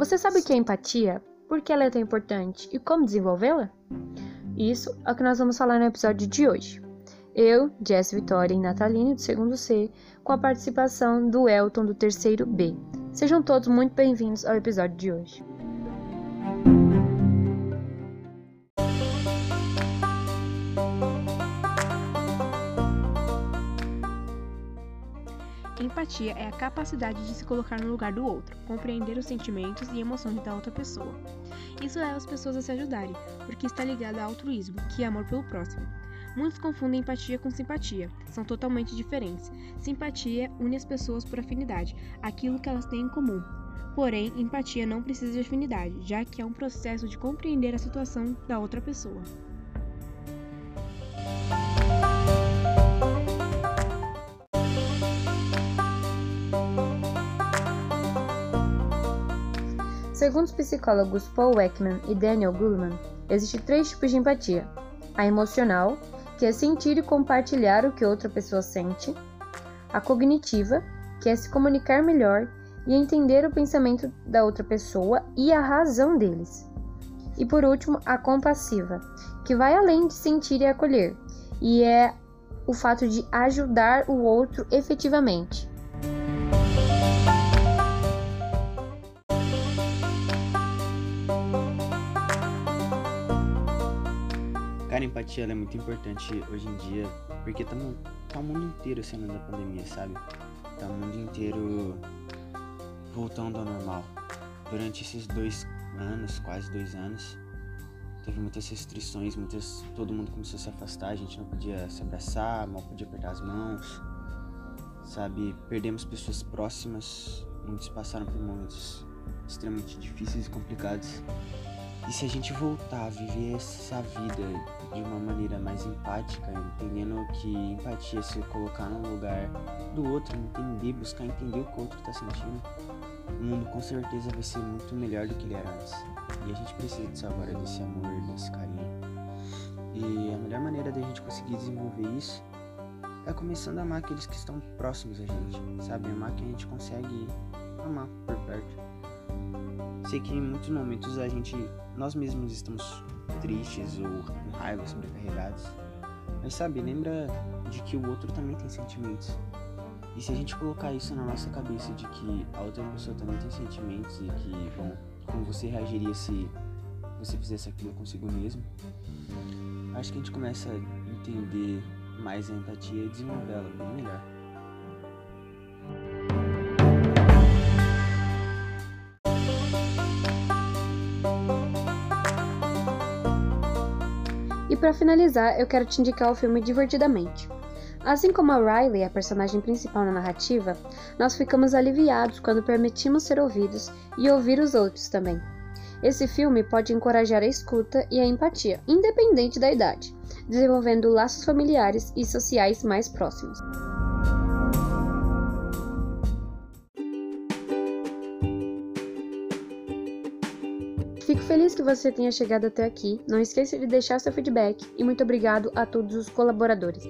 Você sabe o que é empatia? Por que ela é tão importante e como desenvolvê-la? Isso é o que nós vamos falar no episódio de hoje. Eu, Jess Vitória e Nataline do segundo C, com a participação do Elton do terceiro B. Sejam todos muito bem-vindos ao episódio de hoje. Empatia é a capacidade de se colocar no lugar do outro, compreender os sentimentos e emoções da outra pessoa. Isso leva as pessoas a se ajudarem, porque está ligado ao altruísmo, que é amor pelo próximo. Muitos confundem empatia com simpatia, são totalmente diferentes. Simpatia une as pessoas por afinidade, aquilo que elas têm em comum. Porém, empatia não precisa de afinidade, já que é um processo de compreender a situação da outra pessoa. Segundo os psicólogos Paul Ekman e Daniel Goleman, existem três tipos de empatia: a emocional, que é sentir e compartilhar o que outra pessoa sente, a cognitiva, que é se comunicar melhor e entender o pensamento da outra pessoa e a razão deles. E por último, a compassiva, que vai além de sentir e acolher, e é o fato de ajudar o outro efetivamente. Cara, empatia é muito importante hoje em dia, porque tá, tá o mundo inteiro sendo da pandemia, sabe? Tá o mundo inteiro voltando ao normal. Durante esses dois anos, quase dois anos, teve muitas restrições, muitas. Todo mundo começou a se afastar, a gente não podia se abraçar, mal podia apertar as mãos, sabe? Perdemos pessoas próximas, muitos passaram por momentos extremamente difíceis e complicados. E se a gente voltar a viver essa vida de uma maneira mais empática, entendendo que empatia é se colocar no lugar do outro, entender, buscar entender o que o outro está sentindo, o mundo com certeza vai ser muito melhor do que ele era antes. E a gente precisa disso agora, desse amor, desse carinho. E a melhor maneira da gente conseguir desenvolver isso é começando a amar aqueles que estão próximos a gente, sabe? Amar quem a gente consegue amar por perto. Sei que em muitos momentos a gente, nós mesmos estamos tristes ou com raiva, sobrecarregados. Mas sabe, lembra de que o outro também tem sentimentos. E se a gente colocar isso na nossa cabeça de que a outra pessoa também tem sentimentos e que, bom, como você reagiria se você fizesse aquilo consigo mesmo, acho que a gente começa a entender mais a empatia e desenvolvê-la bem melhor. Para finalizar, eu quero te indicar o filme Divertidamente. Assim como a Riley, a personagem principal na narrativa, nós ficamos aliviados quando permitimos ser ouvidos e ouvir os outros também. Esse filme pode encorajar a escuta e a empatia, independente da idade, desenvolvendo laços familiares e sociais mais próximos. Fico feliz que você tenha chegado até aqui. Não esqueça de deixar seu feedback e muito obrigado a todos os colaboradores.